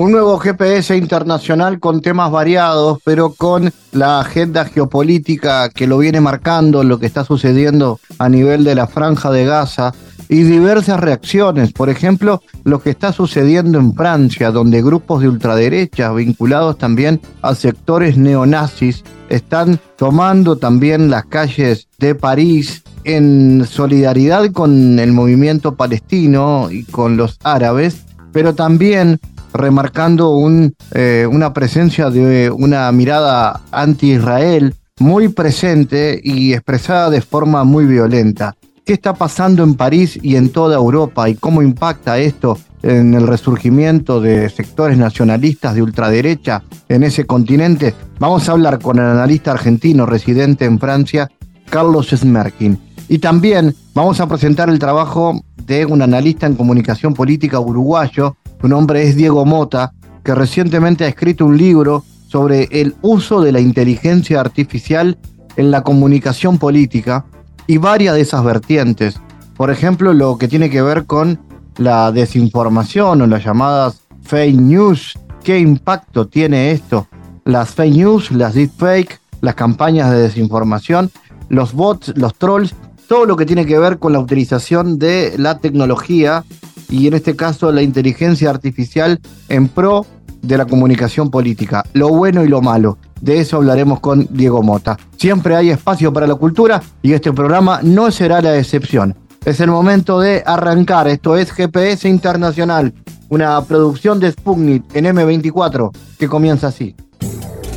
Un nuevo GPS internacional con temas variados, pero con la agenda geopolítica que lo viene marcando, lo que está sucediendo a nivel de la franja de Gaza y diversas reacciones. Por ejemplo, lo que está sucediendo en Francia, donde grupos de ultraderecha vinculados también a sectores neonazis están tomando también las calles de París en solidaridad con el movimiento palestino y con los árabes, pero también remarcando un, eh, una presencia de una mirada anti-Israel muy presente y expresada de forma muy violenta. ¿Qué está pasando en París y en toda Europa y cómo impacta esto en el resurgimiento de sectores nacionalistas de ultraderecha en ese continente? Vamos a hablar con el analista argentino residente en Francia, Carlos Smerkin. Y también vamos a presentar el trabajo de un analista en comunicación política uruguayo, su nombre es Diego Mota, que recientemente ha escrito un libro sobre el uso de la inteligencia artificial en la comunicación política y varias de esas vertientes. Por ejemplo, lo que tiene que ver con la desinformación o las llamadas fake news. ¿Qué impacto tiene esto? Las fake news, las deepfake, las campañas de desinformación, los bots, los trolls, todo lo que tiene que ver con la utilización de la tecnología y en este caso la inteligencia artificial en pro de la comunicación política, lo bueno y lo malo. De eso hablaremos con Diego Mota. Siempre hay espacio para la cultura y este programa no será la excepción. Es el momento de arrancar. Esto es GPS Internacional, una producción de Sputnik en M24 que comienza así.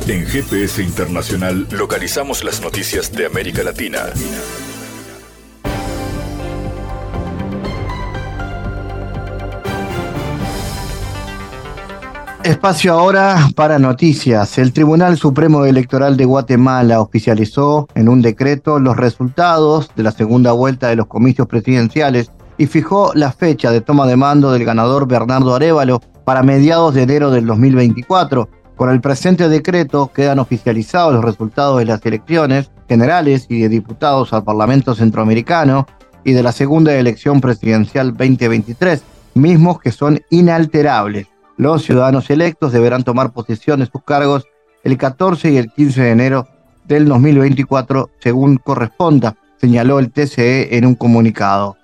En GPS Internacional localizamos las noticias de América Latina. Espacio ahora para noticias. El Tribunal Supremo Electoral de Guatemala oficializó en un decreto los resultados de la segunda vuelta de los comicios presidenciales y fijó la fecha de toma de mando del ganador Bernardo Arevalo para mediados de enero del 2024. Con el presente decreto quedan oficializados los resultados de las elecciones generales y de diputados al Parlamento Centroamericano y de la segunda elección presidencial 2023, mismos que son inalterables. Los ciudadanos electos deberán tomar posesión de sus cargos el 14 y el 15 de enero del 2024, según corresponda, señaló el TCE en un comunicado.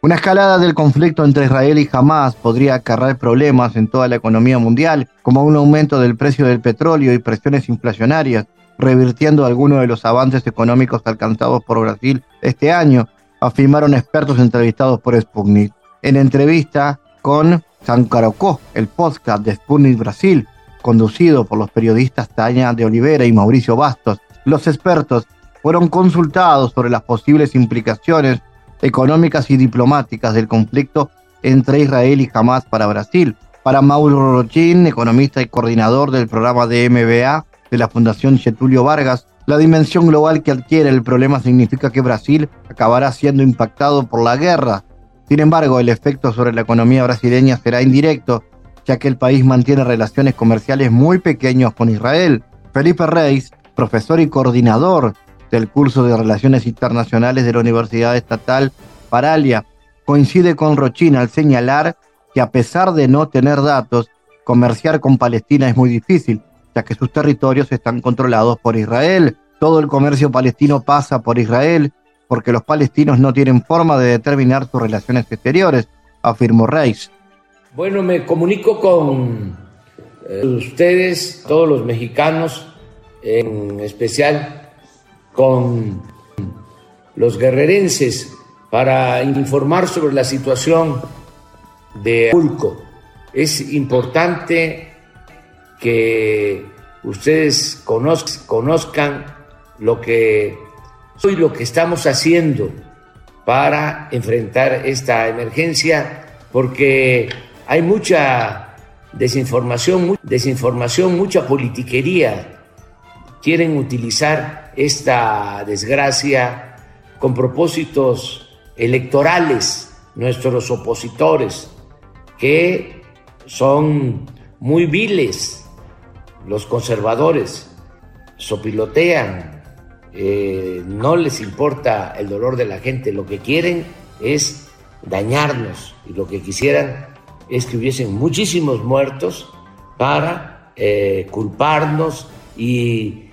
Una escalada del conflicto entre Israel y Hamas podría acarrear problemas en toda la economía mundial, como un aumento del precio del petróleo y presiones inflacionarias, revirtiendo algunos de los avances económicos alcanzados por Brasil este año, afirmaron expertos entrevistados por Sputnik. En entrevista con Sancarocó, el podcast de Sputnik Brasil, conducido por los periodistas Tania de Olivera y Mauricio Bastos. Los expertos fueron consultados sobre las posibles implicaciones económicas y diplomáticas del conflicto entre Israel y Hamas para Brasil. Para Mauro Rochin, economista y coordinador del programa de MBA de la Fundación Getulio Vargas, la dimensión global que adquiere el problema significa que Brasil acabará siendo impactado por la guerra sin embargo, el efecto sobre la economía brasileña será indirecto, ya que el país mantiene relaciones comerciales muy pequeños con Israel. Felipe Reis, profesor y coordinador del curso de Relaciones Internacionales de la Universidad Estatal Paralia, coincide con Rochina al señalar que a pesar de no tener datos, comerciar con Palestina es muy difícil, ya que sus territorios están controlados por Israel. Todo el comercio palestino pasa por Israel porque los palestinos no tienen forma de determinar sus relaciones exteriores, afirmó Reis. Bueno, me comunico con eh, ustedes, todos los mexicanos, en especial con los guerrerenses, para informar sobre la situación de Acapulco. Es importante que ustedes conozcan lo que Hoy lo que estamos haciendo para enfrentar esta emergencia, porque hay mucha desinformación, desinformación, mucha politiquería. Quieren utilizar esta desgracia con propósitos electorales, nuestros opositores, que son muy viles, los conservadores, sopilotean, eh, no les importa el dolor de la gente, lo que quieren es dañarnos y lo que quisieran es que hubiesen muchísimos muertos para eh, culparnos y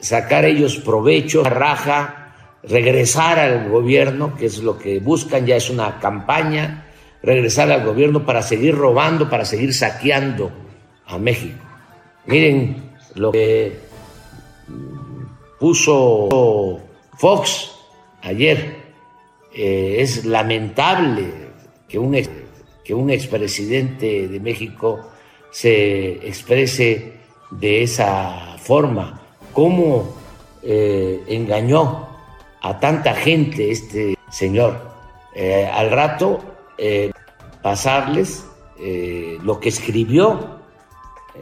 sacar ellos provecho, raja, regresar al gobierno, que es lo que buscan, ya es una campaña, regresar al gobierno para seguir robando, para seguir saqueando a México. Miren lo que puso Fox ayer. Eh, es lamentable que un que un expresidente de México se exprese de esa forma. ¿Cómo eh, engañó a tanta gente este señor? Eh, al rato, pasarles lo que escribió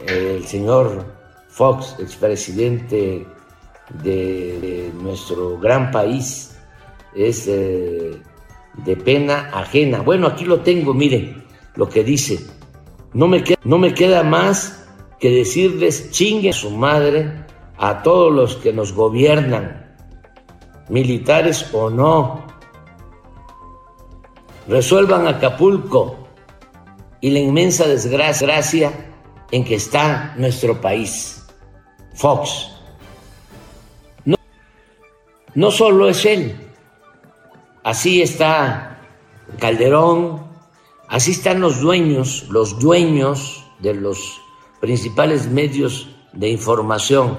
el señor Fox, expresidente de, nuestro gran país, es de pena ajena. Bueno, aquí lo tengo, miren lo que dice. No me, queda, no me queda más que decirles chingue a su madre a todos los que nos gobiernan, militares o no. Resuelvan Acapulco y la inmensa desgracia en que está nuestro país. Fox. No, solo es él, Así está Calderón, así están los dueños, los dueños de los principales medios de información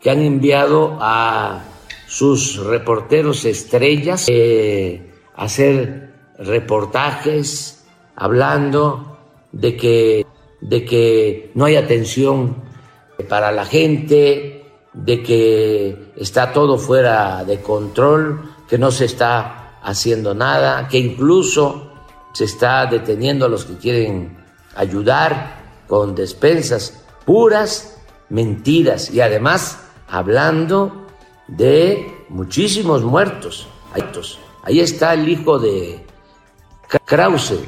que han enviado a sus reporteros estrellas eh, a hacer reportajes hablando de que, de que no hay atención para la gente, de que está todo fuera de control, que no se está haciendo nada, que incluso se está deteniendo a los que quieren ayudar con despensas, puras mentiras y además hablando de muchísimos muertos. Ahí está el hijo de Krause,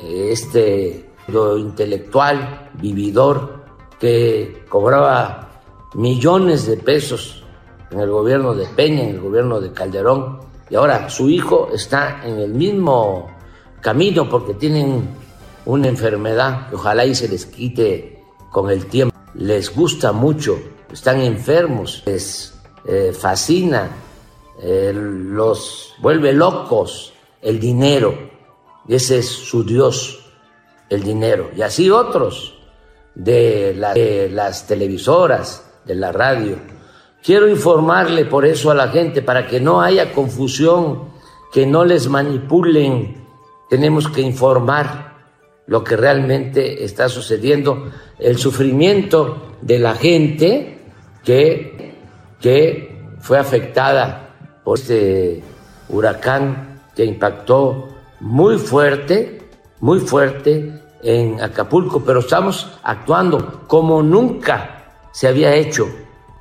este intelectual, vividor, que cobraba millones de pesos en el gobierno de Peña, en el gobierno de Calderón, y ahora su hijo está en el mismo camino porque tienen una enfermedad que ojalá y se les quite con el tiempo. Les gusta mucho, están enfermos, les eh, fascina, eh, los vuelve locos el dinero. Ese es su Dios, el dinero. Y así otros de las televisoras, de la radio Quiero informarle por eso a la gente, para que no haya confusión, que no les manipulen. Tenemos que informar lo que realmente está sucediendo, el sufrimiento de la gente que, que fue afectada por este huracán que impactó muy fuerte, muy fuerte en Acapulco, pero estamos actuando como nunca se había hecho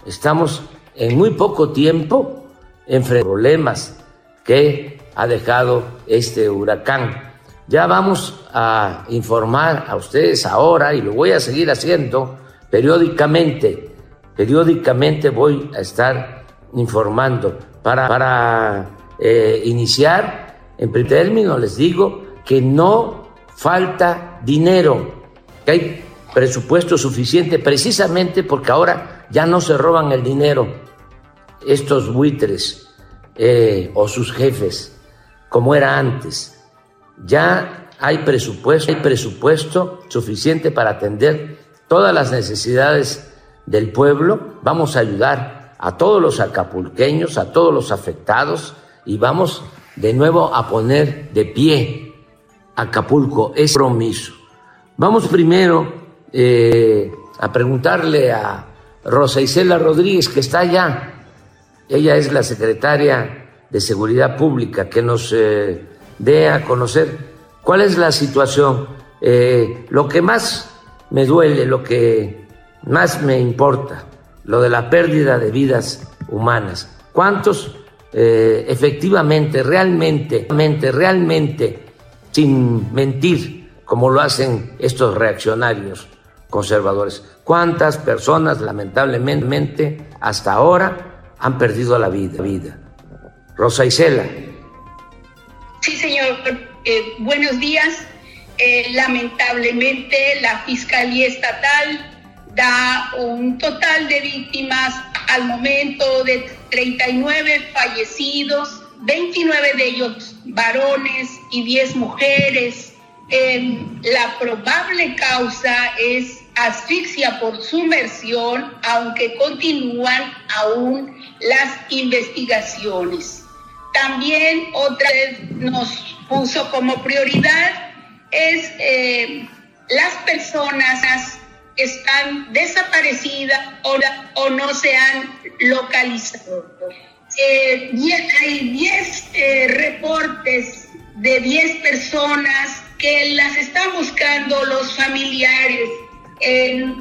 estamos en muy poco tiempo enfrentando problemas que ha dejado este huracán. Ya vamos a informar a ustedes ahora y lo voy a seguir haciendo periódicamente. Periódicamente voy a estar informando para, para eh, iniciar. En primer término les digo que no falta dinero, hay presupuesto suficiente precisamente porque ahora ya no se roban el dinero estos buitres eh, o sus jefes como era antes. Ya hay presupuesto, hay presupuesto suficiente para atender todas las necesidades del pueblo. Vamos a ayudar a todos los acapulqueños, a todos los afectados y vamos de nuevo a poner de pie Acapulco. Es compromiso. Vamos primero eh, a preguntarle a Rosa Isela Rodríguez, que está allá. Ella es la secretaria de Seguridad Pública, que nos eh, dé a conocer cuál es la situación eh, lo que más me duele, lo que más me importa, lo de la pérdida de vidas humanas. ¿Cuántos eh, efectivamente, realmente, realmente, realmente, sin mentir, como lo hacen estos reaccionarios conservadores? ¿Cuántas personas, lamentablemente, hasta ahora han perdido la vida? Rosa Isela. Sí, señor. Eh, buenos días. Eh, lamentablemente, la Fiscalía Estatal da un total de víctimas al momento de 39 fallecidos, 29 de ellos varones y 10 mujeres. Em, la probable causa es asfixia por sumersión, aunque continúan aún las investigaciones. También otra vez nos puso como prioridad es eh, las personas que están desaparecidas o, no se han localizado. Eh, hay 10 eh, reportes de 10 personas que las están buscando los familiares.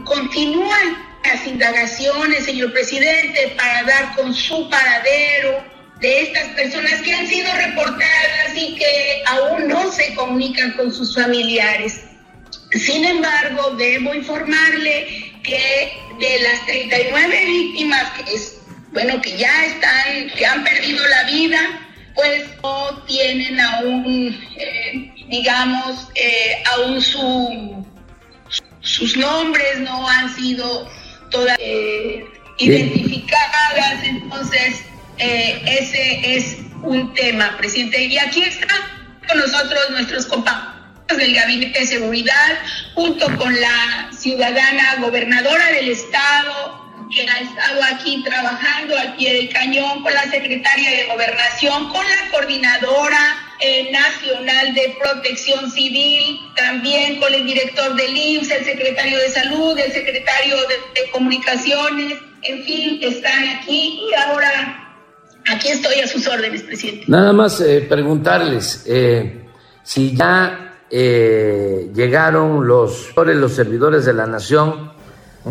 continúan las indagaciones, señor presidente, para dar con su paradero de estas personas que han sido reportadas y que aún no se comunican con sus familiares. Sin embargo, debo informarle que de las 39 víctimas que es, bueno, que ya están, que han perdido la vida, pues no tienen aún, eh, digamos, eh, aún su, sus nombres no han sido todas eh, identificadas, entonces ese es un tema, presidente. Y aquí están con nosotros nuestros compañeros del Gabinete de Seguridad, junto con la ciudadana gobernadora del Estado, que ha estado aquí trabajando al pie del cañón, con la secretaria de Gobernación, con la coordinadora eh, nacional de protección civil, también con el director del IMSS, el secretario de salud, el secretario de, comunicaciones, en fin, están aquí y ahora aquí estoy a sus órdenes, presidente. Nada más eh, preguntarles eh, si ya llegaron los, los servidores de la nación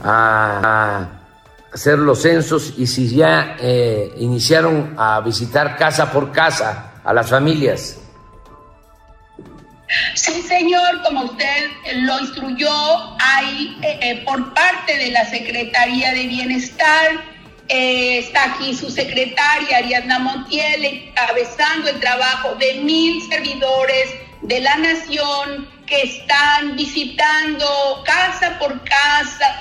a, hacer los censos y si ya iniciaron a visitar casa por casa a las familias. Sí, señor, como usted lo instruyó, hay eh, por parte de la Secretaría de Bienestar, está aquí su secretaria Ariadna Montiel encabezando el trabajo de mil servidores de la nación que están visitando casa por casa,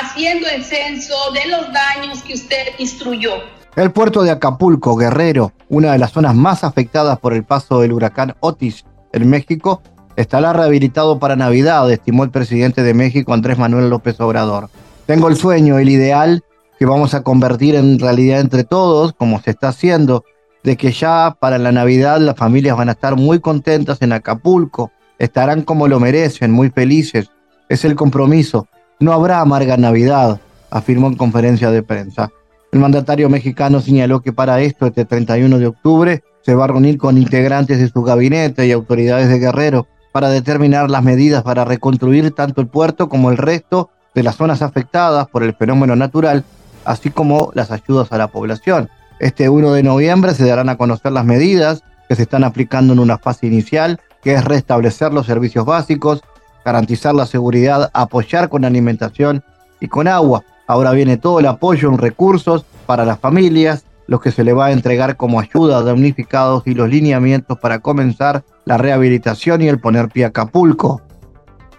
haciendo el censo de los daños que usted instruyó. El puerto de Acapulco, Guerrero, una de las zonas más afectadas por el paso del huracán Otis en México, estará rehabilitado para Navidad, estimó el presidente de México, Andrés Manuel López Obrador. Tengo el sueño, el ideal que vamos a convertir en realidad entre todos, como se está haciendo, de que ya para la Navidad las familias van a estar muy contentas en Acapulco, estarán como lo merecen, muy felices. Es el compromiso. No habrá amarga Navidad, afirmó en conferencia de prensa. El mandatario mexicano señaló que para esto, este 31 de octubre, se va a reunir con integrantes de su gabinete y autoridades de Guerrero para determinar las medidas para reconstruir tanto el puerto como el resto de las zonas afectadas por el fenómeno natural, así como las ayudas a la población. Este 1 de noviembre se darán a conocer las medidas que se están aplicando en una fase inicial, que es restablecer los servicios básicos, garantizar la seguridad, apoyar con alimentación y con agua. Ahora viene todo el apoyo en recursos para las familias, los que se le va a entregar como ayuda a damnificados y los lineamientos para comenzar la rehabilitación y el poner pie a Acapulco.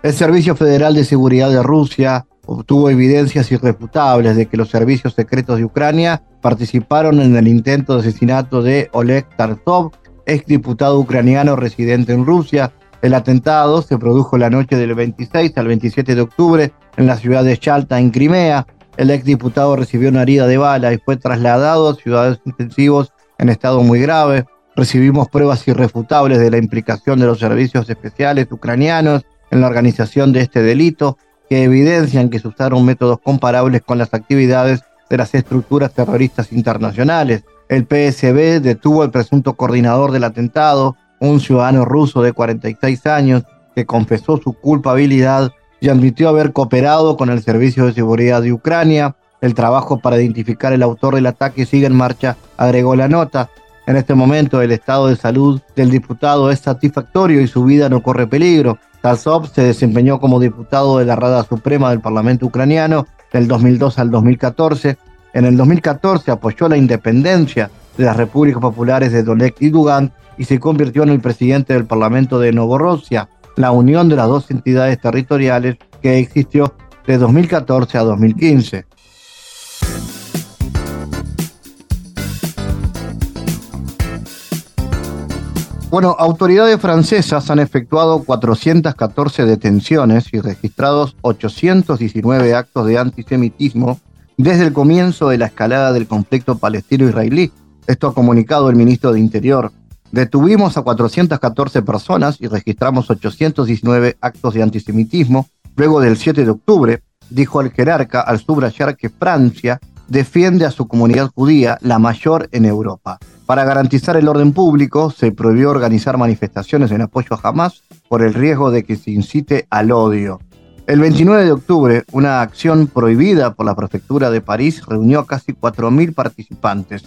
El Servicio Federal de Seguridad de Rusia obtuvo evidencias irrefutables de que los servicios secretos de Ucrania participaron en el intento de asesinato de Oleg Tarsov, exdiputado ucraniano residente en Rusia. El atentado se produjo la noche del 26 al 27 de octubre en la ciudad de Chalta, en Crimea. El exdiputado recibió una herida de bala y fue trasladado a ciudades intensivos en estado muy grave. Recibimos pruebas irrefutables de la implicación de los servicios especiales ucranianos en la organización de este delito que evidencian que se usaron métodos comparables con las actividades de las estructuras terroristas internacionales. El PSB detuvo al presunto coordinador del atentado, un ciudadano ruso de 46 años, que confesó su culpabilidad y admitió haber cooperado con el Servicio de Seguridad de Ucrania. El trabajo para identificar el autor del ataque sigue en marcha, agregó la nota. En este momento el estado de salud del diputado es satisfactorio y su vida no corre peligro. Tasov se desempeñó como diputado de la Rada Suprema del Parlamento ucraniano del 2002 al 2014. En el 2014 apoyó la independencia de las repúblicas populares de Donetsk y Lugansk y se convirtió en el presidente del Parlamento de Novorossiya, la unión de las dos entidades territoriales que existió de 2014 a 2015. Bueno, autoridades francesas han efectuado 414 detenciones y registrados 819 actos de antisemitismo desde el comienzo de la escalada del conflicto palestino-israelí. Esto ha comunicado el ministro de Interior. Detuvimos a 414 personas y registramos 819 actos de antisemitismo luego del 7 de octubre, dijo el jerarca al subrayar que Francia defiende a su comunidad judía, la mayor en Europa. Para garantizar el orden público, se prohibió organizar manifestaciones en apoyo a Hamas por el riesgo de que se incite al odio. El 29 de octubre, una acción prohibida por la prefectura de París reunió a casi 4.000 participantes.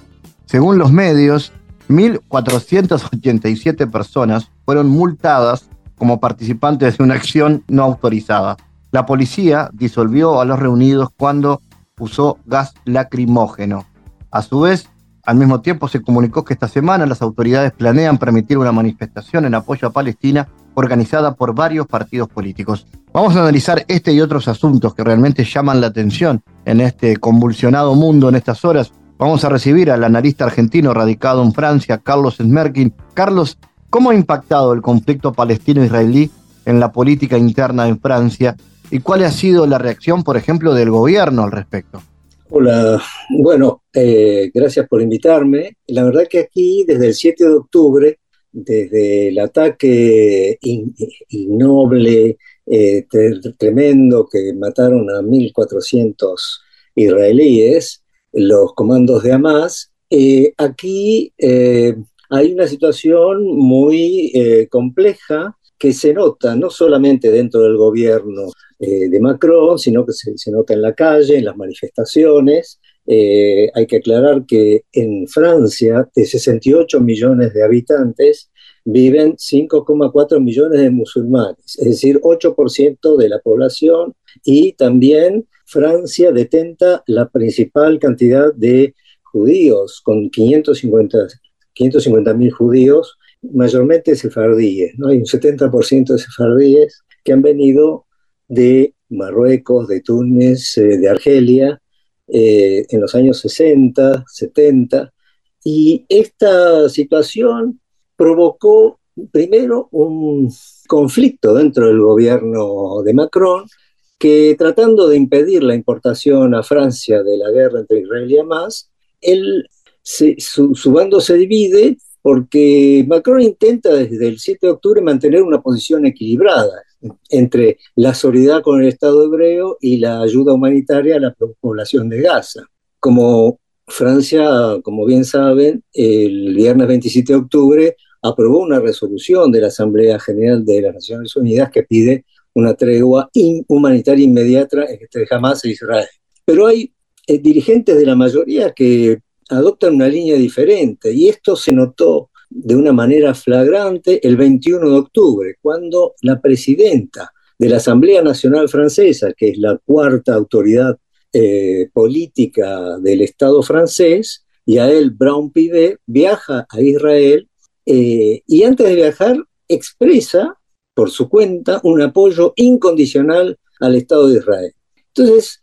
Según los medios, 1.487 personas fueron multadas como participantes de una acción no autorizada. La policía disolvió a los reunidos cuando usó gas lacrimógeno. A su vez, al mismo tiempo se comunicó que esta semana las autoridades planean permitir una manifestación en apoyo a Palestina organizada por varios partidos políticos. Vamos a analizar este y otros asuntos que realmente llaman la atención en este convulsionado mundo en estas horas. Vamos a recibir al analista argentino radicado en Francia, Carlos Smerkin. Carlos, ¿cómo ha impactado el conflicto palestino-israelí en la política interna en Francia y cuál ha sido la reacción, por ejemplo, del gobierno al respecto. Hola, bueno, eh, gracias por invitarme. La verdad que aquí, desde el 7 de octubre, desde el ataque innoble, eh, tremendo, que mataron a 1.400 israelíes, los comandos de Hamas, eh, aquí hay una situación muy compleja que se nota no solamente dentro del gobierno eh, de Macron, sino que se, nota en la calle, en las manifestaciones. Eh, hay que aclarar que en Francia, de 68 millones de habitantes, viven 5,4 millones de musulmanes, es decir, 8% de la población, y también Francia detenta la principal cantidad de judíos, con 550 mil judíos, mayormente sefardíes, hay un 70% de sefardíes que han venido de Marruecos, de Túnez, eh, de Argelia, eh, en los años 60, 70, y esta situación provocó primero un conflicto dentro del gobierno de Macron, que tratando de impedir la importación a Francia de la guerra entre Israel y Hamas, él su, su, bando se divide porque Macron intenta desde el 7 de octubre mantener una posición equilibrada entre la solidaridad con el Estado hebreo y la ayuda humanitaria a la población de Gaza. Como Francia, como bien saben, el viernes 27 de octubre aprobó una resolución de la Asamblea General de las Naciones Unidas que pide una tregua humanitaria inmediata entre Hamas e Israel. Pero hay eh, dirigentes de la mayoría que adoptan una línea diferente y esto se notó de una manera flagrante el 21 de octubre, cuando la presidenta de la Asamblea Nacional Francesa, que es la cuarta autoridad eh, política del Estado francés, Yael Braun-Pivet, viaja a Israel eh, y antes de viajar expresa por su cuenta un apoyo incondicional al Estado de Israel. Entonces,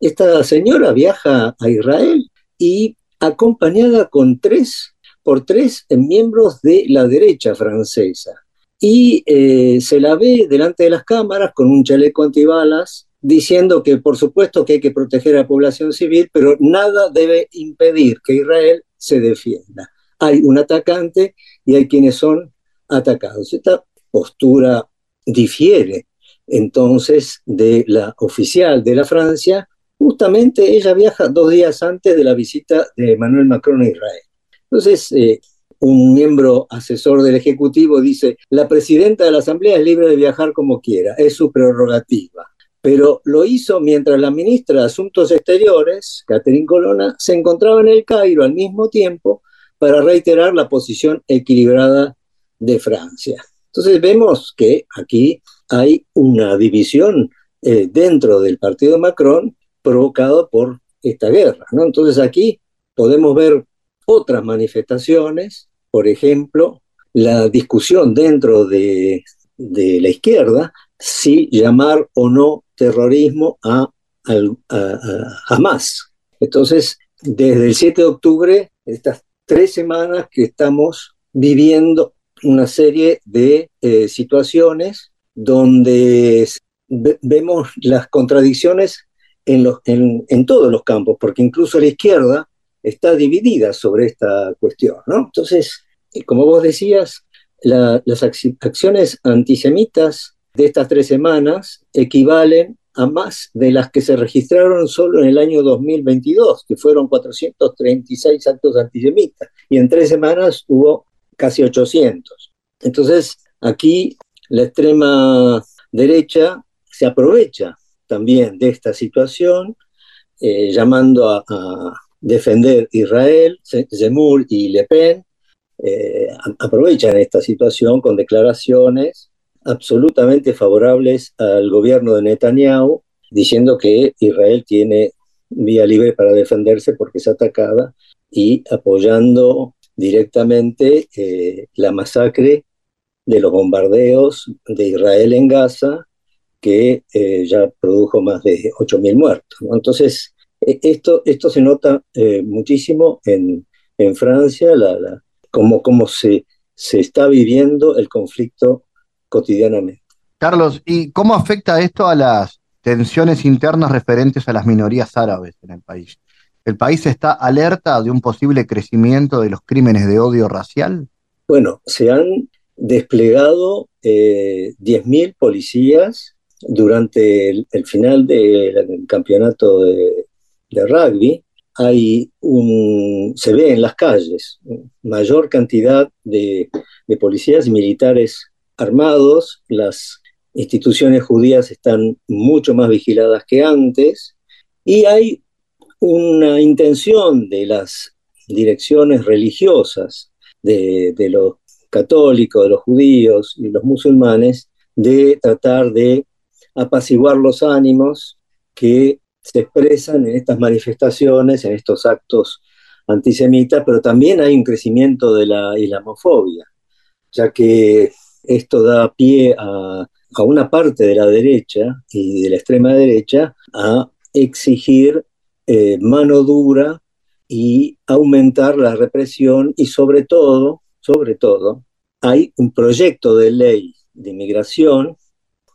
esta señora viaja a Israel y acompañada con tres por tres miembros de la derecha francesa. Y eh, se la ve delante de las cámaras con un chaleco antibalas diciendo que por supuesto que hay que proteger a la población civil, pero nada debe impedir que Israel se defienda. Hay un atacante y hay quienes son atacados. Esta postura difiere entonces de la oficial de la Francia. Justamente ella viaja dos días antes de la visita de Emmanuel Macron a Israel. Entonces, eh, un miembro asesor del Ejecutivo dice, la presidenta de la Asamblea es libre de viajar como quiera, es su prerrogativa. Pero lo hizo mientras la ministra de Asuntos Exteriores, Catherine Colonna, se encontraba en el Cairo al mismo tiempo para reiterar la posición equilibrada de Francia. Entonces vemos que aquí hay una división eh, dentro del partido Macron provocado por esta guerra. Entonces aquí podemos ver otras manifestaciones, por ejemplo, la discusión dentro de, la izquierda si llamar o no terrorismo a, Hamas. Entonces, desde el 7 de octubre, estas tres semanas que estamos viviendo una serie de eh, situaciones donde vemos las contradicciones en, los, en, todos los campos, porque incluso la izquierda está dividida sobre esta cuestión. ¿no? Entonces, eh, como vos decías, las acciones antisemitas de estas tres semanas equivalen a más de las que se registraron solo en el año 2022, que fueron 436 actos antisemitas, y en tres semanas hubo casi 800. Entonces, aquí la extrema derecha se aprovecha también de esta situación, eh, llamando a, defender Israel, Zemmour y Le Pen, eh, aprovechan esta situación con declaraciones absolutamente favorables al gobierno de Netanyahu, diciendo que Israel tiene vía libre para defenderse porque es atacada y apoyando directamente eh, la masacre de los bombardeos de Israel en Gaza, que eh, ya produjo más de 8.000 muertos. Entonces, e, esto, esto se nota eh, muchísimo en, en Francia, la, la, cómo, cómo se, se está viviendo el conflicto cotidianamente. Carlos, ¿y cómo afecta esto a las tensiones internas referentes a las minorías árabes en el país? ¿El país está alerta de un posible crecimiento de los crímenes de odio racial? Bueno, se han desplegado eh, 10.000 policías durante el, final del campeonato de, rugby. Hay un, se ve en las calles mayor cantidad de, policías y militares armados, las instituciones judías están mucho más vigiladas que antes y hay una intención de las direcciones religiosas de, los católicos, de los judíos y los musulmanes de tratar de apaciguar los ánimos que se expresan en estas manifestaciones, en estos actos antisemitas, pero también hay un crecimiento de la islamofobia, ya que esto da pie a, a una parte de la derecha y de la extrema derecha a exigir eh, mano dura y aumentar la represión y sobre todo, sobre todo, hay un proyecto de ley de inmigración,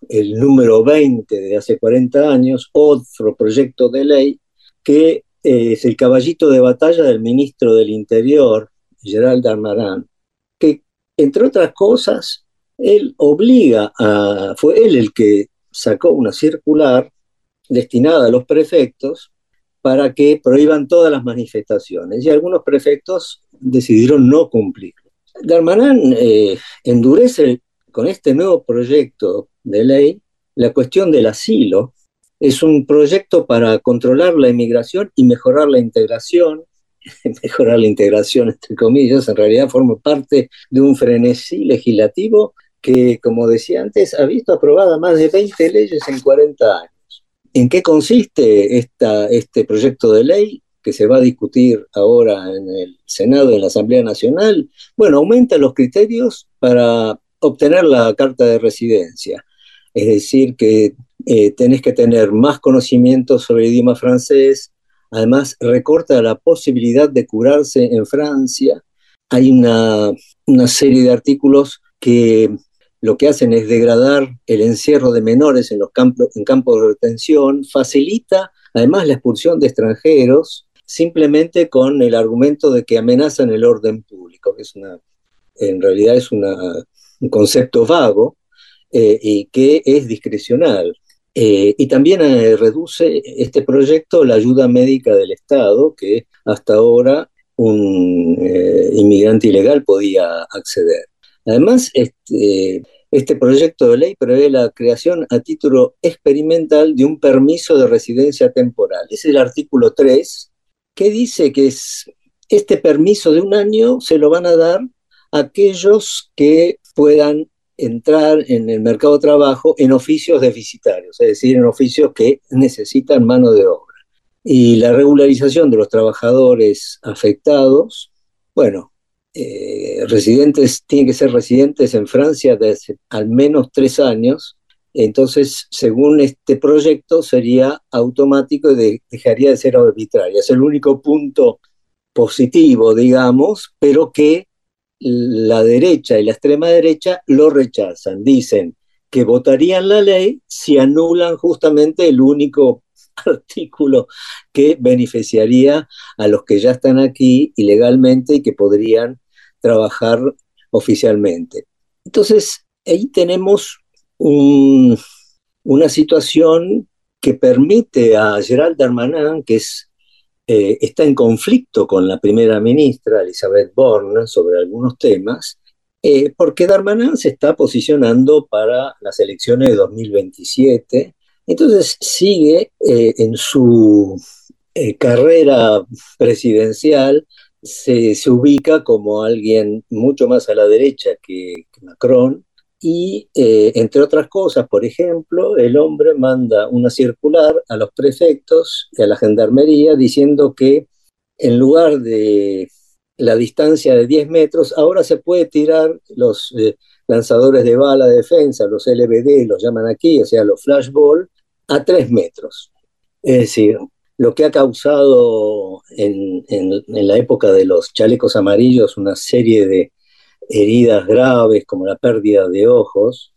el número 20 de hace 40 años, otro proyecto de ley que eh, es el caballito de batalla del ministro del Interior, Gerald Darmanin, que entre otras cosas, él obliga a, fue él el que sacó una circular destinada a los prefectos para que prohíban todas las manifestaciones y algunos prefectos decidieron no cumplir. Darmanin eh, endurece con este nuevo proyecto de ley la cuestión del asilo. Es un proyecto para controlar la inmigración y mejorar la integración. mejorar la integración, entre comillas, en realidad forma parte de un frenesí legislativo que, como decía antes, ha visto aprobada más de 20 leyes en 40 años. ¿En qué consiste este proyecto de ley que se va a discutir ahora en el Senado en la Asamblea Nacional? Bueno, aumenta los criterios para obtener la carta de residencia. Es decir, que eh, tenés que tener más conocimiento sobre el idioma francés, además recorta la posibilidad de curarse en Francia. Hay una serie de artículos que lo que hacen es degradar el encierro de menores en los campos, en campos de retención, facilita además la expulsión de extranjeros simplemente con el argumento de que amenazan el orden público, que es una, en realidad es una, un concepto vago eh, y que es discrecional. Eh, y también eh, reduce este proyecto la ayuda médica del Estado, que hasta ahora un inmigrante ilegal podía acceder. Además, este, este proyecto de ley prevé la creación a título experimental de un permiso de residencia temporal. Es el artículo 3, que dice que es, este permiso de un año se lo van a dar a aquellos que puedan entrar en el mercado de trabajo en oficios deficitarios, es decir, en oficios que necesitan mano de obra. Y la regularización de los trabajadores afectados, bueno, eh, residentes, tienen que ser residentes en Francia desde al menos tres años, entonces, según este proyecto, sería automático y dejaría de ser arbitraria. Es el único punto positivo, digamos, pero que la derecha y la extrema derecha lo rechazan. Dicen que votarían la ley si anulan justamente el único artículo que beneficiaría a los que ya están aquí ilegalmente y que podrían trabajar oficialmente. Entonces, ahí tenemos una situación que permite a Gerald Darmanin, que eh, está en conflicto con la primera ministra, Elizabeth Borne, sobre algunos temas, eh, porque Darmanin se está posicionando para las elecciones de 2027. Entonces sigue eh, en su carrera presidencial, se, se, ubica como alguien mucho más a la derecha que Macron, y, eh, entre otras cosas, por ejemplo, el hombre manda una circular a los prefectos y a la gendarmería diciendo que en lugar de la distancia de 10 metros, ahora se puede tirar los eh, lanzadores de bala de defensa, los LBD, los llaman aquí, o sea, los flashball, a 3 metros. Es decir, lo que ha causado en, la época de los chalecos amarillos una serie de heridas graves como la pérdida de ojos,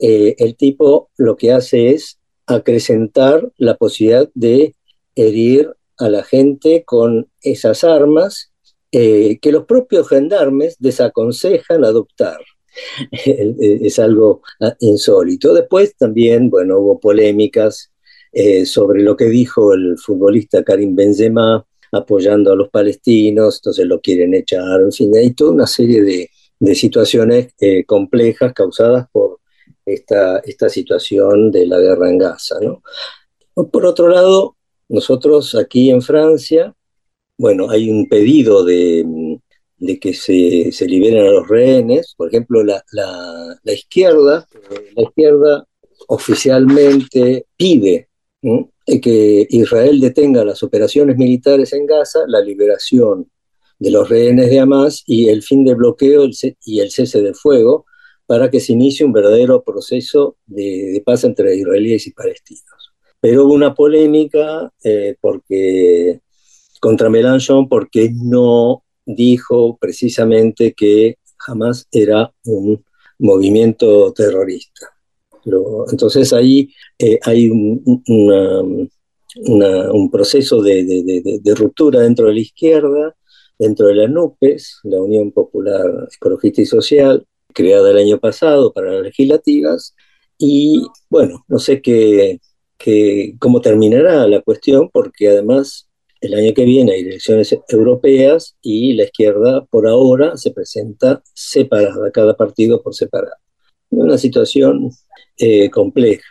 eh, el tipo lo que hace es acrecentar la posibilidad de herir a la gente con esas armas eh, que los propios gendarmes desaconsejan adoptar. es algo insólito. Después también, bueno, hubo polémicas eh, sobre lo que dijo el futbolista Karim Benzema apoyando a los palestinos, entonces lo quieren echar, en fin, hay toda una serie de, de situaciones eh, complejas causadas por esta, esta situación de la guerra en Gaza. ¿no? Por otro lado, nosotros aquí en Francia, bueno, hay un pedido de, de que se, se, liberen a los rehenes. Por ejemplo, la, la, la izquierda, la izquierda oficialmente pide que Israel detenga las operaciones militares en Gaza, la liberación de los rehenes de Hamas y el fin del bloqueo y el cese del fuego para que se inicie un verdadero proceso de, paz entre israelíes y palestinos. Pero hubo una polémica eh, porque, contra Mélenchon porque no dijo precisamente que Hamas era un movimiento terrorista. Entonces ahí eh, hay un, proceso de, ruptura dentro de la izquierda dentro de la NUPES, la Unión Popular Ecologista y Social, creada el año pasado para las legislativas, y bueno, no sé qué, cómo terminará la cuestión, porque además el año que viene hay elecciones europeas y la izquierda por ahora se presenta separada, cada partido por separado. Una situación eh, compleja.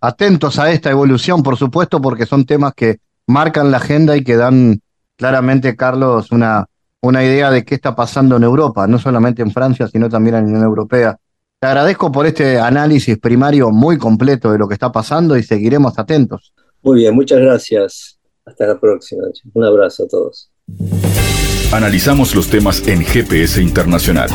Atentos a esta evolución, por supuesto, porque son temas que marcan la agenda y que dan claramente, Carlos, una, una idea de qué está pasando en Europa, no solamente en Francia, sino también en la Unión Europea. Te agradezco por este análisis primario muy completo de lo que está pasando y seguiremos atentos. Muy bien, muchas gracias. Hasta la próxima. Un abrazo a todos. Analizamos los temas en GPS Internacional.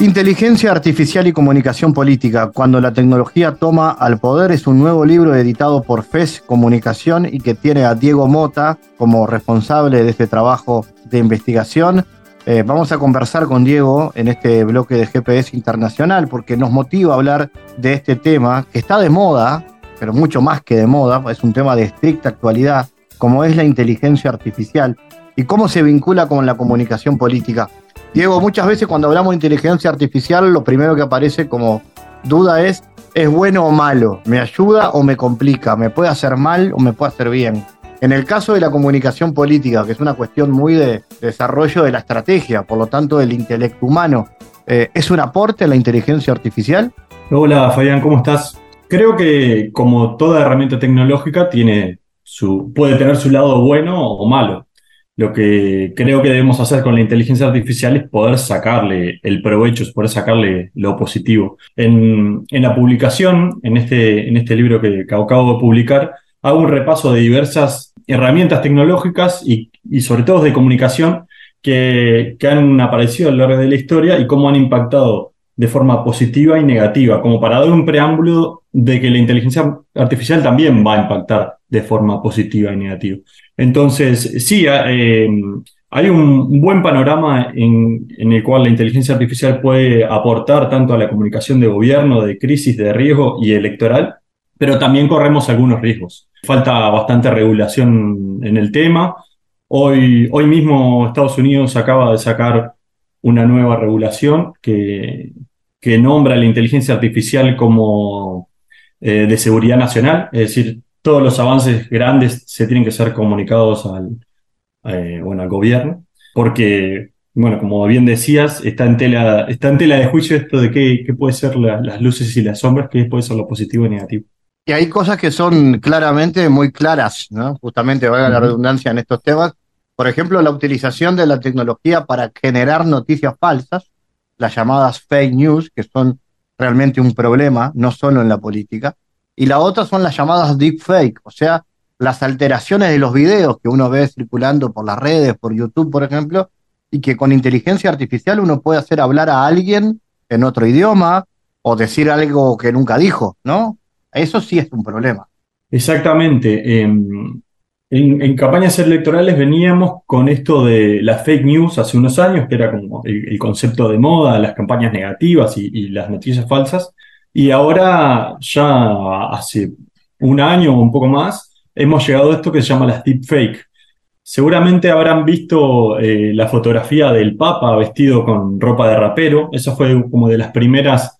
Inteligencia Artificial y Comunicación Política, cuando la tecnología toma al poder, es un nuevo libro editado por FES Comunicación y que tiene a Diego Mota como responsable de este trabajo de investigación. Eh, vamos a conversar con Diego en este bloque de GPS Internacional porque nos motiva a hablar de este tema que está de moda, pero mucho más que de moda, es un tema de estricta actualidad, como es la inteligencia artificial y cómo se vincula con la comunicación política. Diego, muchas veces cuando hablamos de inteligencia artificial, lo primero que aparece como duda es ¿Es bueno o malo? ¿Me ayuda o me complica? ¿Me puede hacer mal o me puede hacer bien? En el caso de la comunicación política, que es una cuestión muy de desarrollo de la estrategia, por lo tanto del intelecto humano, eh, ¿es un aporte a la inteligencia artificial? Hola Fabián, ¿cómo estás? Creo que como toda herramienta tecnológica tiene su, puede tener su lado bueno o malo. Lo que creo que debemos hacer con la inteligencia artificial es poder sacarle el provecho, es poder sacarle lo positivo. En, la publicación, en este, en este libro que acabo de publicar, hago un repaso de diversas herramientas tecnológicas y, sobre todo de comunicación que, que, han aparecido a lo largo de la historia y cómo han impactado de forma positiva y negativa, como para dar un preámbulo de que la inteligencia artificial también va a impactar de forma positiva y negativa. Entonces, sí, eh, hay un buen panorama en, el cual la inteligencia artificial puede aportar tanto a la comunicación de gobierno, de crisis, de riesgo y electoral, pero también corremos algunos riesgos. Falta bastante regulación en el tema. Hoy, hoy mismo Estados Unidos acaba de sacar una nueva regulación que, que nombra la inteligencia artificial como eh, de seguridad nacional, es decir, todos los avances grandes se tienen que ser comunicados al, eh, bueno, al gobierno, porque, bueno, como bien decías, está en tela, está en tela de juicio esto de qué, qué puede ser las luces y las sombras, qué puede ser lo positivo y negativo. Y hay cosas que son claramente muy claras, ¿no? Justamente, valga la redundancia en estos temas. Por ejemplo, la utilización de la tecnología para generar noticias falsas, las llamadas fake news, que son realmente un problema, no solo en la política y la otra son las llamadas deepfake, o sea, las alteraciones de los videos que uno ve circulando por las redes, por YouTube, por ejemplo, y que con inteligencia artificial uno puede hacer hablar a alguien en otro idioma o decir algo que nunca dijo, ¿no? Eso sí es un problema. Exactamente. Em, en, campañas electorales veníamos con esto de las fake news hace unos años, que era como el, concepto de moda, las campañas negativas y las noticias falsas. Y ahora, ya hace un año o un poco más, hemos llegado a esto que se llama las deepfake. Seguramente habrán visto eh, la fotografía del Papa vestido con ropa de rapero. Esa fue como de las primeras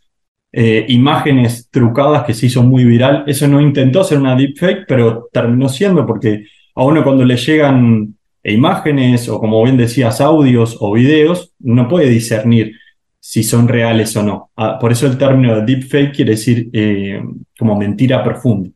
eh, imágenes trucadas que se hizo muy viral. Eso no intentó ser una deepfake, pero terminó siendo porque a uno cuando le llegan imágenes o como bien decías audios o videos, no puede discernir si son reales o no. Ah, por eso el término de deepfake quiere decir eh, como mentira profunda.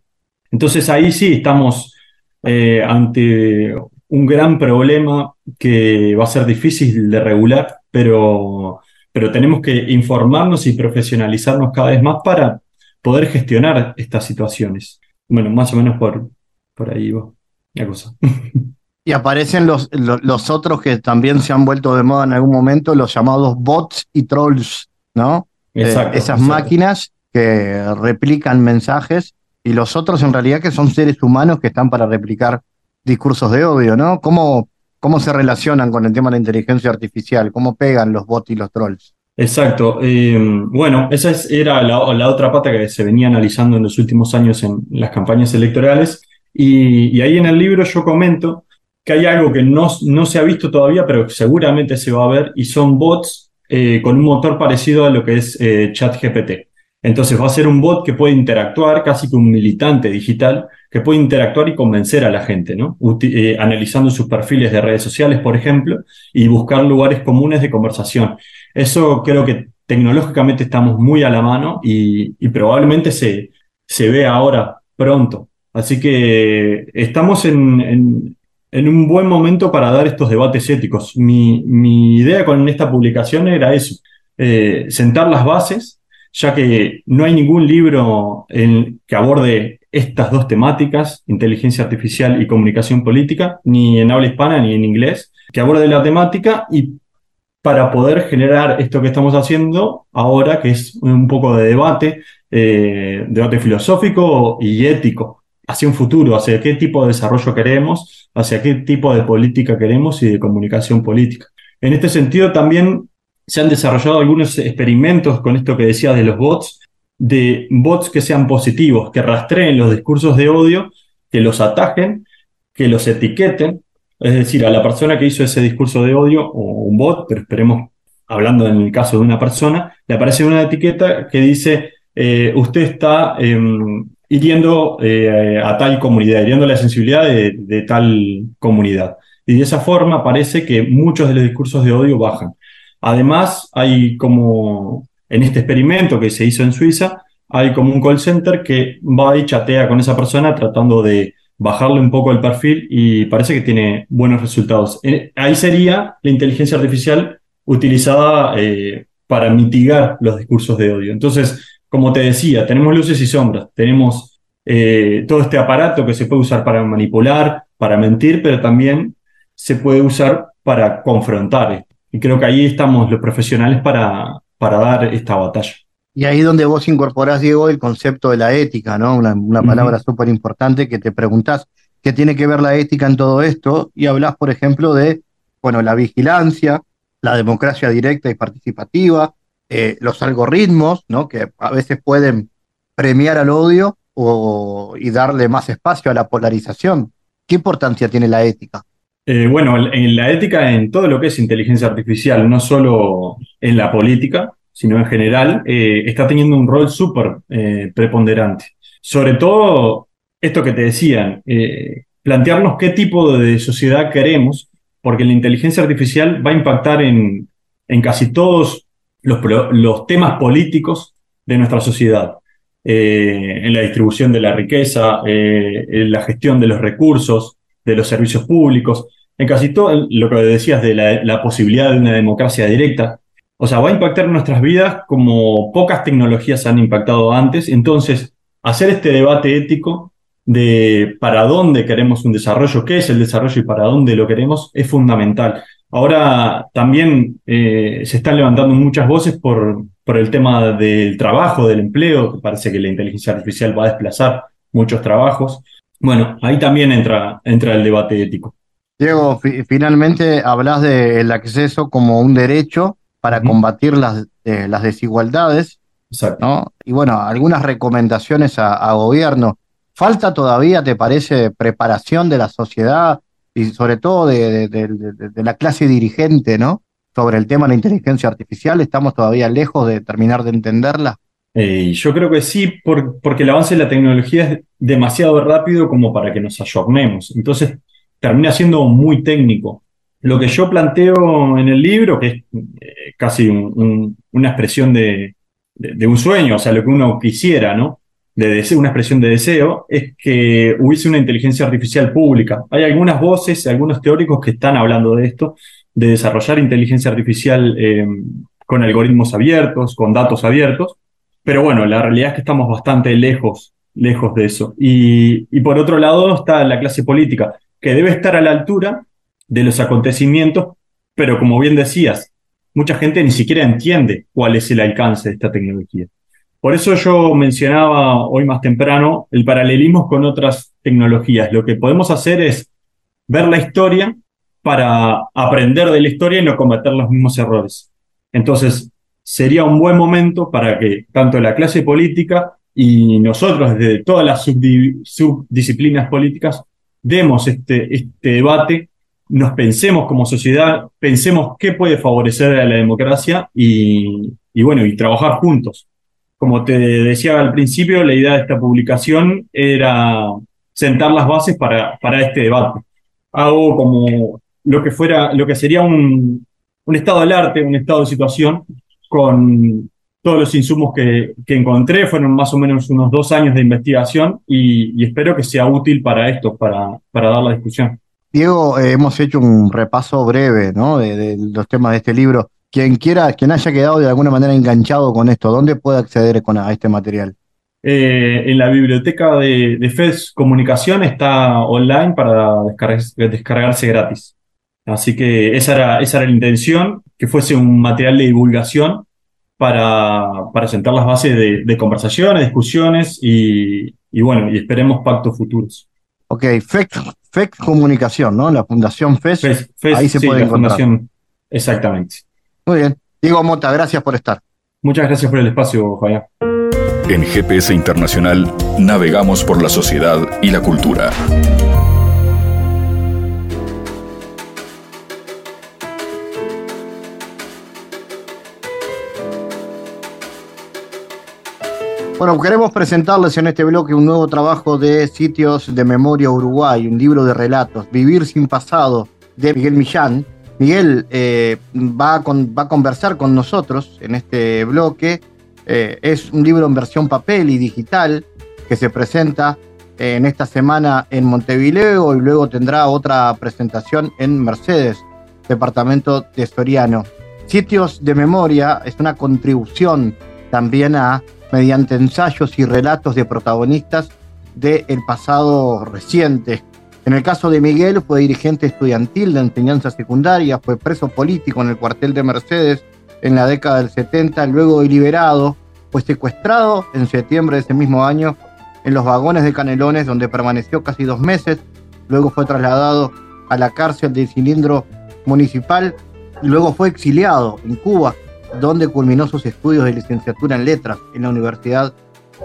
Entonces ahí sí estamos eh, ante un gran problema que va a ser difícil de regular, pero, pero tenemos que informarnos y profesionalizarnos cada vez más para poder gestionar estas situaciones. Bueno, más o menos por, por ahí va la cosa. Y aparecen los, los, otros que también se han vuelto de moda en algún momento, los llamados bots y trolls, ¿no? Eh, exacto, esas máquinas que replican mensajes y los otros en realidad que son seres humanos que están para replicar discursos de odio, ¿no? ¿Cómo, cómo se relacionan con el tema de la inteligencia artificial? ¿Cómo pegan los bots y los trolls? Exacto. Eh, bueno, esa era la, la, otra pata que se venía analizando en los últimos años en las campañas electorales. Y, ahí en el libro yo comento que hay algo que no, no se ha visto todavía, pero seguramente se va a ver, y son bots eh, con un motor parecido a lo que es eh, ChatGPT. Entonces va a ser un bot que puede interactuar, casi que un militante digital, que puede interactuar y convencer a la gente, ¿no? Eh, analizando sus perfiles de redes sociales, por ejemplo, y buscar lugares comunes de conversación. Eso creo que tecnológicamente estamos muy a la mano y, probablemente se, se vea ahora pronto. Así que estamos en, un buen momento para dar estos debates éticos. Mi, idea con esta publicación era eso, eh, sentar las bases, ya que no hay ningún libro que aborde estas dos temáticas, inteligencia artificial y comunicación política, ni en habla hispana ni en inglés, que aborde la temática y para poder generar esto que estamos haciendo ahora, que es un poco de debate, eh, debate filosófico y ético hacia un futuro, hacia qué tipo de desarrollo queremos, hacia qué tipo de política queremos y de comunicación política. En este sentido, también se han desarrollado algunos experimentos con esto que decía de los bots, de bots que sean positivos, que rastreen los discursos de odio, que los atajen, que los etiqueten, es decir, a la persona que hizo ese discurso de odio, o un bot, pero esperemos, hablando en el caso de una persona, le aparece una etiqueta que dice eh, usted está em, hiriendo eh, a tal comunidad, hiriendo la sensibilidad de, tal comunidad. Y de esa forma parece que muchos de los discursos de odio bajan. Además, hay como en este experimento que se hizo en Suiza, hay como un call center que va y chatea con esa persona tratando de bajarle un poco el perfil y parece que tiene buenos resultados. Eh, ahí sería la inteligencia artificial utilizada eh, para mitigar los discursos de odio. Entonces, como te decía, tenemos luces y sombras, tenemos eh, todo este aparato que se puede usar para manipular, para mentir, pero también se puede usar para confrontar. Y creo que ahí estamos los profesionales para, para dar esta batalla. Y ahí donde vos incorporás, Diego, el concepto de la ética, ¿no? Una, palabra súper importante que te preguntás qué tiene que ver la ética en todo esto y hablas, por ejemplo, de, bueno, la vigilancia, la democracia directa y participativa, eh, los algoritmos, ¿no? Que a veces pueden premiar al odio o, y darle más espacio a la polarización. ¿Qué importancia tiene la ética? Eh, bueno, en la ética en todo lo que es inteligencia artificial, no solo en la política, sino en general, eh, está teniendo un rol súper preponderante. Sobre todo, esto que te decían, plantearnos qué tipo de sociedad queremos, porque la inteligencia artificial va a impactar en, en casi todos los, los, temas políticos de nuestra sociedad. en la distribución de la riqueza, en la gestión de los recursos, de los servicios públicos, en casi todo lo que decías de la, la posibilidad de una democracia directa, o sea, va a impactar nuestras vidas como pocas tecnologías han impactado antes. Entonces, hacer este debate ético de para dónde queremos un desarrollo, qué es el desarrollo y para dónde lo queremos, es fundamental. Ahora también eh, se están levantando muchas voces por, por el tema del trabajo, del empleo, que parece que la inteligencia artificial va a desplazar muchos trabajos. Bueno, ahí también entra, entra el debate ético. Diego, finalmente hablas del acceso como un derecho para combatir las, eh, las desigualdades. ¿no? Y bueno, algunas recomendaciones a, gobierno. ¿Falta todavía, te parece, preparación de la sociedad y sobre todo de, la clase dirigente, ¿no? Sobre el tema de la inteligencia artificial, ¿estamos todavía lejos de terminar de entenderla? Eh, yo creo que sí, porque el avance de la tecnología es demasiado rápido como para que nos ayornemos. Entonces, termina siendo muy técnico. Lo que yo planteo en el libro, que es eh, casi una expresión de, un sueño, o sea, lo que uno quisiera, ¿no? De deseo, una expresión de deseo, es que hubiese una inteligencia artificial pública. Hay algunas voces, algunos teóricos que están hablando de esto, de desarrollar inteligencia artificial eh, con algoritmos abiertos, con datos abiertos, pero bueno, la realidad es que estamos bastante lejos, lejos de eso. Y, y por otro lado está la clase política, que debe estar a la altura de los acontecimientos, pero como bien decías, mucha gente ni siquiera entiende cuál es el alcance de esta tecnología. Por eso yo mencionaba hoy más temprano el paralelismo con otras tecnologías. Lo que podemos hacer es ver la historia para aprender de la historia y no cometer los mismos errores. Entonces, sería un buen momento para que tanto la clase política y nosotros desde todas las subdisciplinas políticas demos este, este debate nos pensemos como sociedad, pensemos qué puede favorecer a la democracia y, bueno, y trabajar juntos. Como te decía al principio, la idea de esta publicación era sentar las bases para, para este debate. Hago como lo que fuera, lo que sería un, un estado del arte, un estado de situación, con todos los insumos que, que, encontré, fueron más o menos unos dos años de investigación y, espero que sea útil para esto, para, para dar la discusión. Diego, eh, hemos hecho un repaso breve ¿no? de, los temas de este libro. Quien quiera, quien haya quedado de alguna manera enganchado con esto, ¿dónde puede acceder con, a este material? Eh, en la biblioteca de, de FES Comunicación está online para descargarse gratis. Así que esa era, esa era la intención, que fuese un material de divulgación para, para sentar las bases de, de conversaciones, discusiones y, y, bueno, y esperemos pactos futuros. Ok, FES FEC Comunicación, ¿no? La Fundación FES. ahí se puede encontrar. Fundación, exactamente. Muy bien. Diego Mota, gracias por estar. Muchas gracias por el espacio, Fabián. En GPS Internacional navegamos por la sociedad y la cultura. Bueno, queremos presentarles en este bloque un nuevo trabajo de Sitios de Memoria Uruguay, un libro de relatos, Vivir sin pasado, de Miguel Millán. Miguel eh, va, a va, a conversar con nosotros en este bloque. Eh, es un libro en versión papel y digital que se presenta eh, en esta semana en Montevideo y luego tendrá otra presentación en Mercedes, departamento de Soriano. Sitios de Memoria es una contribución también a mediante ensayos y relatos de protagonistas del pasado reciente. En el caso de Miguel fue dirigente estudiantil de enseñanza secundaria, fue preso político en el cuartel de Mercedes en la década del 70, luego liberado, fue secuestrado en septiembre de ese mismo año en los vagones de Canelones, donde permaneció casi dos meses, luego fue trasladado a la cárcel del cilindro municipal, y luego fue exiliado en Cuba donde culminó sus estudios de licenciatura en letras en la Universidad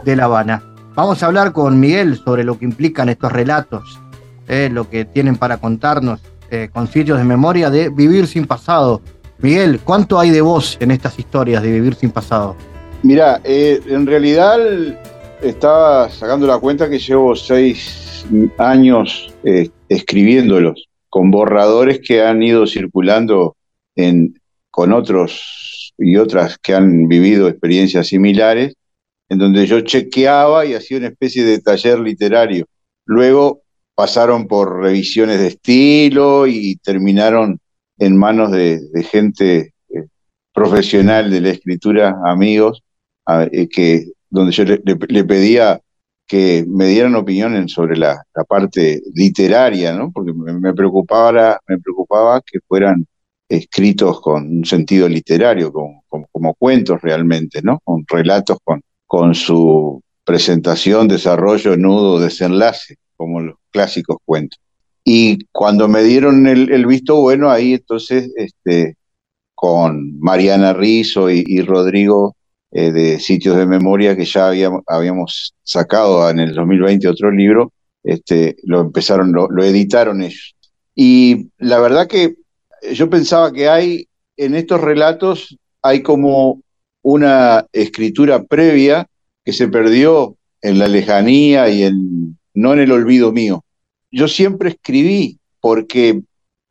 de La Habana. Vamos a hablar con Miguel sobre lo que implican estos relatos, eh, lo que tienen para contarnos eh, con sitios de memoria de Vivir sin pasado. Miguel, ¿cuánto hay de vos en estas historias de Vivir sin pasado? Mira, eh, en realidad estaba sacando la cuenta que llevo seis años escribiéndolos con borradores que han ido circulando en, con otros y otras que han vivido experiencias similares, en donde yo chequeaba y hacía una especie de taller literario. Luego pasaron por revisiones de estilo y terminaron en manos de, gente eh, profesional de la escritura, amigos, eh, que, donde yo le, pedía que me dieran opiniones sobre la, parte literaria, ¿no? porque me, preocupaba, me preocupaba que fueran escritos con un sentido literario, como, como, cuentos realmente, ¿no? Con relatos con, con su presentación, desarrollo, nudo, desenlace, como los clásicos cuentos. Y cuando me dieron el, visto bueno, ahí entonces, este, con Mariana Rizzo y, Rodrigo eh, de Sitios de Memoria, que ya habíamos, habíamos sacado en el 2020 otro libro, este, lo empezaron, lo, lo editaron ellos. Y la verdad que yo pensaba que hay en estos relatos hay como una escritura previa que se perdió en la lejanía y en no en el olvido mío. Yo siempre escribí porque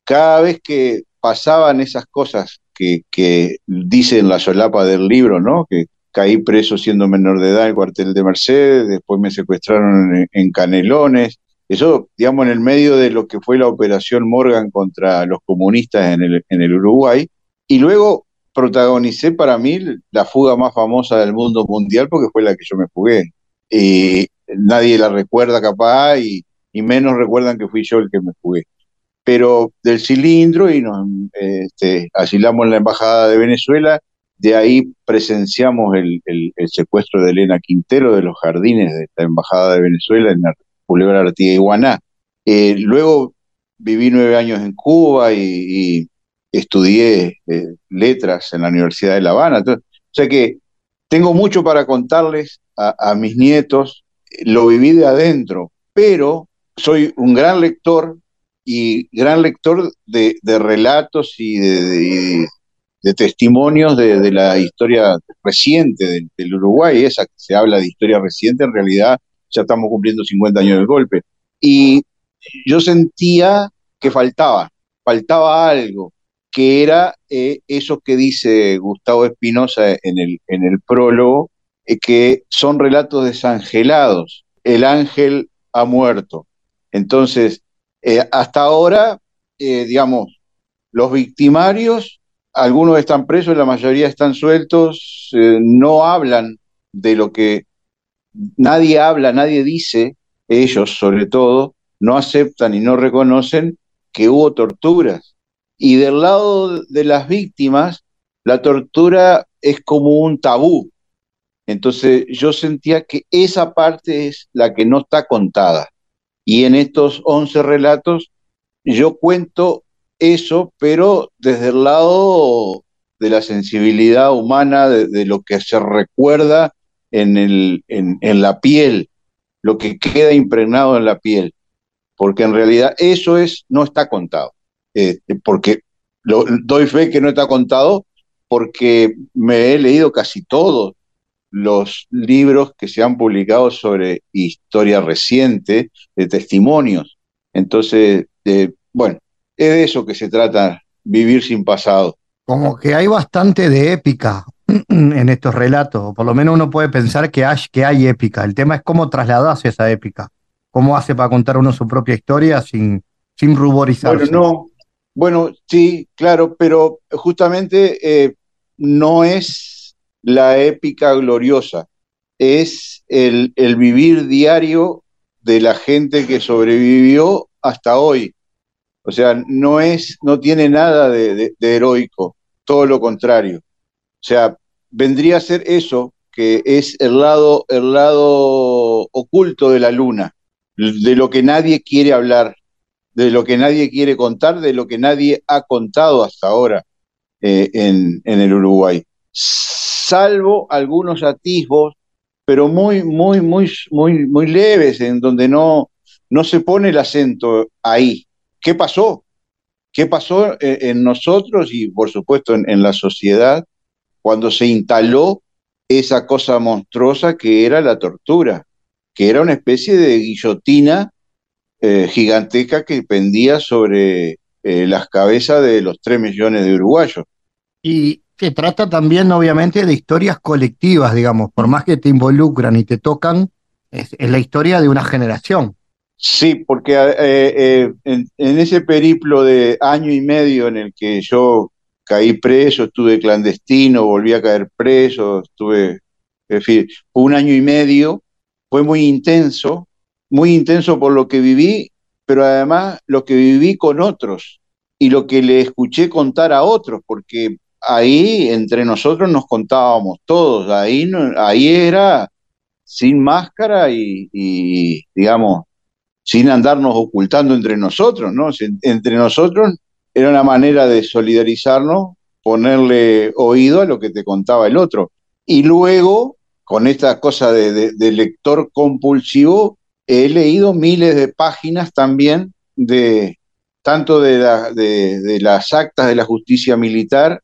cada vez que pasaban esas cosas que, que dice en la solapa del libro, ¿no? Que caí preso siendo menor de edad en el cuartel de Mercedes, después me secuestraron en Canelones, eso, digamos, en el medio de lo que fue la operación Morgan contra los comunistas en el, en el Uruguay. Y luego protagonicé para mí la fuga más famosa del mundo mundial porque fue la que yo me fugué. Y nadie la recuerda capaz y, menos recuerdan que fui yo el que me fugué. Pero del cilindro y nos este, asilamos en la Embajada de Venezuela, de ahí presenciamos el, el, secuestro de Elena Quintero de los jardines de la Embajada de Venezuela en Boulevard Artiga Iguaná. Eh, luego viví nueve años en Cuba y, estudié eh, letras en la Universidad de La Habana. o sea que tengo mucho para contarles a, mis nietos, lo viví de adentro, pero soy un gran lector y gran lector de, relatos y de, testimonios de, la historia reciente del, Uruguay, esa que se habla de historia reciente, en realidad ya estamos cumpliendo 50 años del golpe. Y yo sentía que faltaba, faltaba algo, que era eh, eso que dice Gustavo Espinosa en el, prólogo, que son relatos desangelados. El ángel ha muerto. Entonces, eh, hasta ahora, digamos, los victimarios, algunos están presos, la mayoría están sueltos, no hablan de lo que nadie habla, nadie dice, ellos sobre todo, no aceptan y no reconocen que hubo torturas. Y del lado de las víctimas, la tortura es como un tabú. Entonces yo sentía que esa parte es la que no está contada. Y en estos 11 relatos yo cuento eso, pero desde el lado de la sensibilidad humana, de, lo que se recuerda en, el, en, la piel, lo que queda impregnado en la piel, porque en realidad eso es, no está contado, este, porque doy fe que no está contado porque me he leído casi todos los libros que se han publicado sobre historia reciente, de testimonios. Entonces, eh, bueno, es de eso que se trata, vivir sin pasado. Como que hay bastante de épica en estos relatos, por lo menos uno puede pensar que hay, que hay épica. El tema es cómo trasladarse esa épica, cómo hace para contar uno su propia historia sin, sin ruborizarse. Bueno, no, bueno, sí, claro, pero justamente eh, no es la épica gloriosa, es el, vivir diario de la gente que sobrevivió hasta hoy. O sea, no es, no tiene nada de, heroico, todo lo contrario. O sea, vendría a ser eso, que es el lado, el lado oculto de la luna, de lo que nadie quiere hablar, de lo que nadie quiere contar, de lo que nadie ha contado hasta ahora eh, en, en el Uruguay. Salvo algunos atisbos, pero muy, muy, muy, muy, muy leves, en donde no, no se pone el acento ahí. ¿Qué pasó? ¿Qué pasó eh, en, nosotros y por supuesto en, la sociedad cuando se instaló esa cosa monstruosa que era la tortura, que era una especie de guillotina eh, gigantesca que pendía sobre eh, las cabezas de los tres millones de uruguayos. Y se trata también, obviamente, de historias colectivas, digamos, por más que te involucran y te tocan, es la historia de una generación. Sí, porque eh, eh, en, ese periplo de año y medio en el que yo caí preso, estuve clandestino, volví a caer preso, estuve, en fin, un año y medio, fue muy intenso, muy intenso por lo que viví, pero además lo que viví con otros y lo que le escuché contar a otros, porque ahí entre nosotros nos contábamos todos, ahí, ahí era sin máscara y digamos, sin andarnos ocultando entre nosotros, ¿no? Entre nosotros era una manera de solidarizarnos, ponerle oído a lo que te contaba el otro. Y luego, con esta cosa de, lector compulsivo, he leído miles de páginas también de tanto de, de, las actas de la justicia militar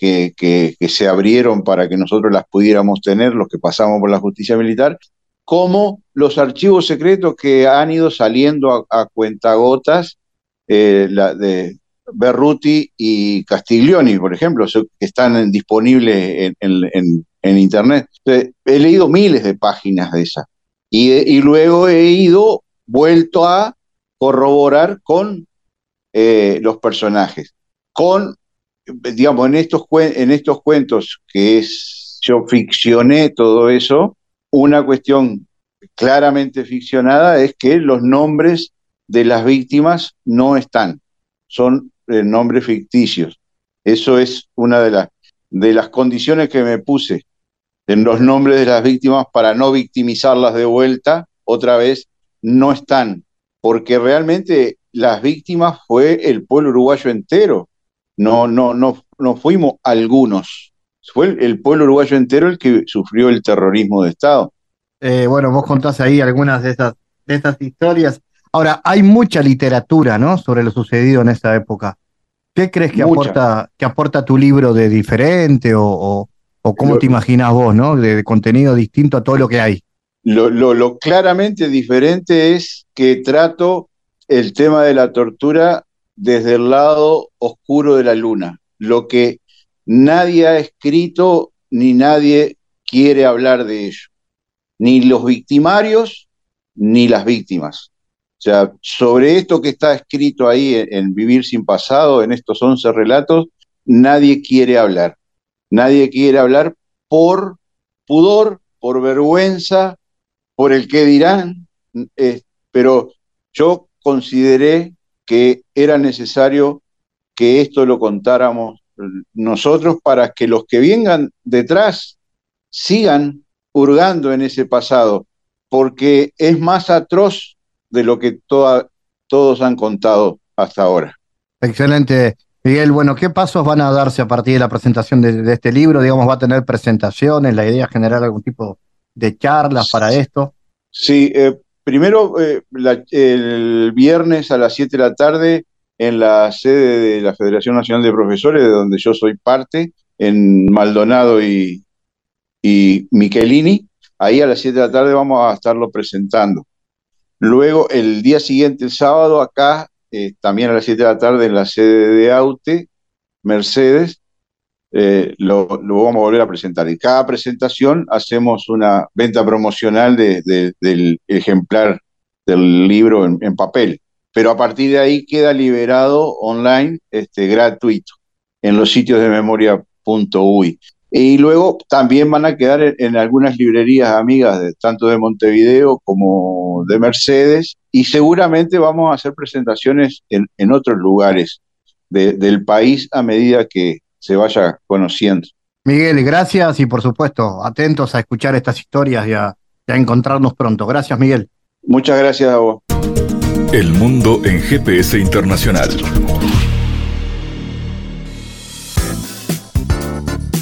que, se abrieron para que nosotros las pudiéramos tener, los que pasamos por la justicia militar, como los archivos secretos que han ido saliendo a, cuentagotas eh, de Berruti y Castiglioni, por ejemplo, que están disponibles en, Internet. he leído miles de páginas de esas y, luego he ido vuelto a corroborar con eh, los personajes, con, digamos, en estos, en estos cuentos que es, yo ficcioné todo eso, una cuestión claramente ficcionada es que los nombres de las víctimas no están, son eh, nombres ficticios. Eso es una de, las de las condiciones que me puse en los nombres de las víctimas para no victimizarlas de vuelta, otra vez, no están, porque realmente las víctimas fue el pueblo uruguayo entero, no, no, no, no fuimos algunos, fue el pueblo uruguayo entero el que sufrió el terrorismo de Estado. Eh, bueno, vos contás ahí algunas de estas, de estas historias. Ahora, hay mucha literatura, ¿no? Sobre lo sucedido en esa época. ¿Qué crees que aporta, que aporta tu libro de diferente o, o, cómo te imaginas vos, ¿no? De, contenido distinto a todo lo que hay. Lo, lo, lo, claramente diferente es que trato el tema de la tortura desde el lado oscuro de la luna, lo que nadie ha escrito ni nadie quiere hablar de ello ni los victimarios ni las víctimas. O sea, sobre esto que está escrito ahí en, Vivir sin pasado, en estos 11 relatos, nadie quiere hablar. Nadie quiere hablar por pudor, por vergüenza, por el que dirán, eh, pero yo consideré que era necesario que esto lo contáramos nosotros para que los que vengan detrás sigan hurgando en ese pasado, porque es más atroz de lo que todos han contado hasta ahora. Excelente. Miguel, bueno, ¿qué pasos van a darse a partir de la presentación de, este libro? Digamos, ¿va a tener presentaciones? ¿La idea es generar algún tipo de charlas para esto? Sí, eh, primero eh, el viernes a las 7 de la tarde en la sede de la Federación Nacional de Profesores, de donde yo soy parte, en Maldonado y, y Michelini. Ahí a las 7 de la tarde vamos a estarlo presentando. Luego, el día siguiente, el sábado, acá, eh, también a las 7 de la tarde, en la sede de Aute, Mercedes, eh, lo, vamos a volver a presentar. Y cada presentación hacemos una venta promocional del ejemplar del libro en, papel. Pero a partir de ahí queda liberado online, este, gratuito, en los sitios de memoria.ui. Y luego también van a quedar en, algunas librerías amigas, tanto de Montevideo como de Mercedes, y seguramente vamos a hacer presentaciones en, otros lugares del país a medida que se vaya conociendo. Miguel, gracias y por supuesto, atentos a escuchar estas historias y a encontrarnos pronto. Gracias, Miguel. Muchas gracias a vos. El mundo en GPS internacional.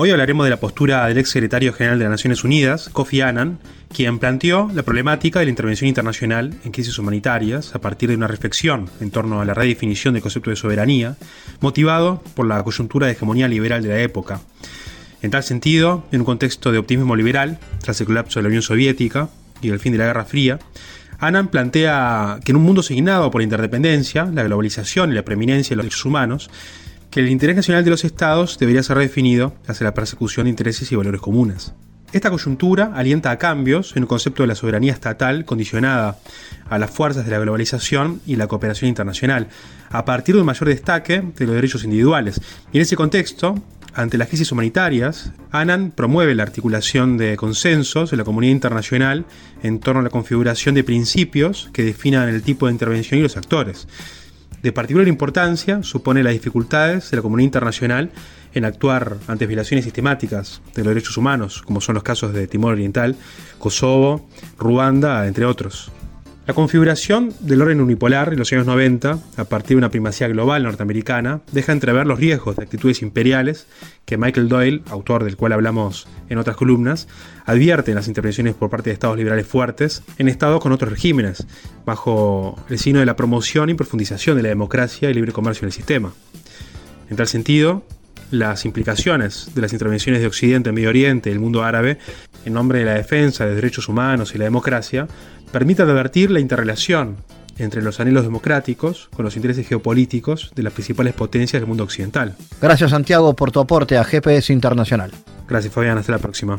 Hoy hablaremos de la postura del ex secretario general de las Naciones Unidas, Kofi Annan, quien planteó la problemática de la intervención internacional en crisis humanitarias a partir de una reflexión en torno a la redefinición del concepto de soberanía, motivado por la coyuntura de hegemonía liberal de la época. En tal sentido, en un contexto de optimismo liberal, tras el colapso de la Unión Soviética y el fin de la Guerra Fría, Annan plantea que en un mundo asignado por la interdependencia, la globalización y la preeminencia de los derechos humanos, que el interés nacional de los estados debería ser redefinido hacia la persecución de intereses y valores comunes. Esta coyuntura alienta a cambios en el concepto de la soberanía estatal condicionada a las fuerzas de la globalización y la cooperación internacional, a partir de un mayor destaque de los derechos individuales. Y en ese contexto, ante las crisis humanitarias, Annan promueve la articulación de consensos en la comunidad internacional en torno a la configuración de principios que definan el tipo de intervención y los actores. De particular importancia supone las dificultades de la comunidad internacional en actuar ante violaciones sistemáticas de los derechos humanos, como son los casos de Timor Oriental, Kosovo, Ruanda, entre otros. La configuración del orden unipolar en los años 90, a partir de una primacía global norteamericana, deja entrever los riesgos de actitudes imperiales que Michael Doyle, autor del cual hablamos en otras columnas, advierte en las intervenciones por parte de estados liberales fuertes en estados con otros regímenes, bajo el signo de la promoción y profundización de la democracia y libre comercio en el sistema. En tal sentido, las implicaciones de las intervenciones de Occidente en Medio Oriente y el mundo árabe en nombre de la defensa de derechos humanos y la democracia permite advertir la interrelación entre los anhelos democráticos con los intereses geopolíticos de las principales potencias del mundo occidental. Gracias Santiago por tu aporte a GPS Internacional. Gracias Fabián, hasta la próxima.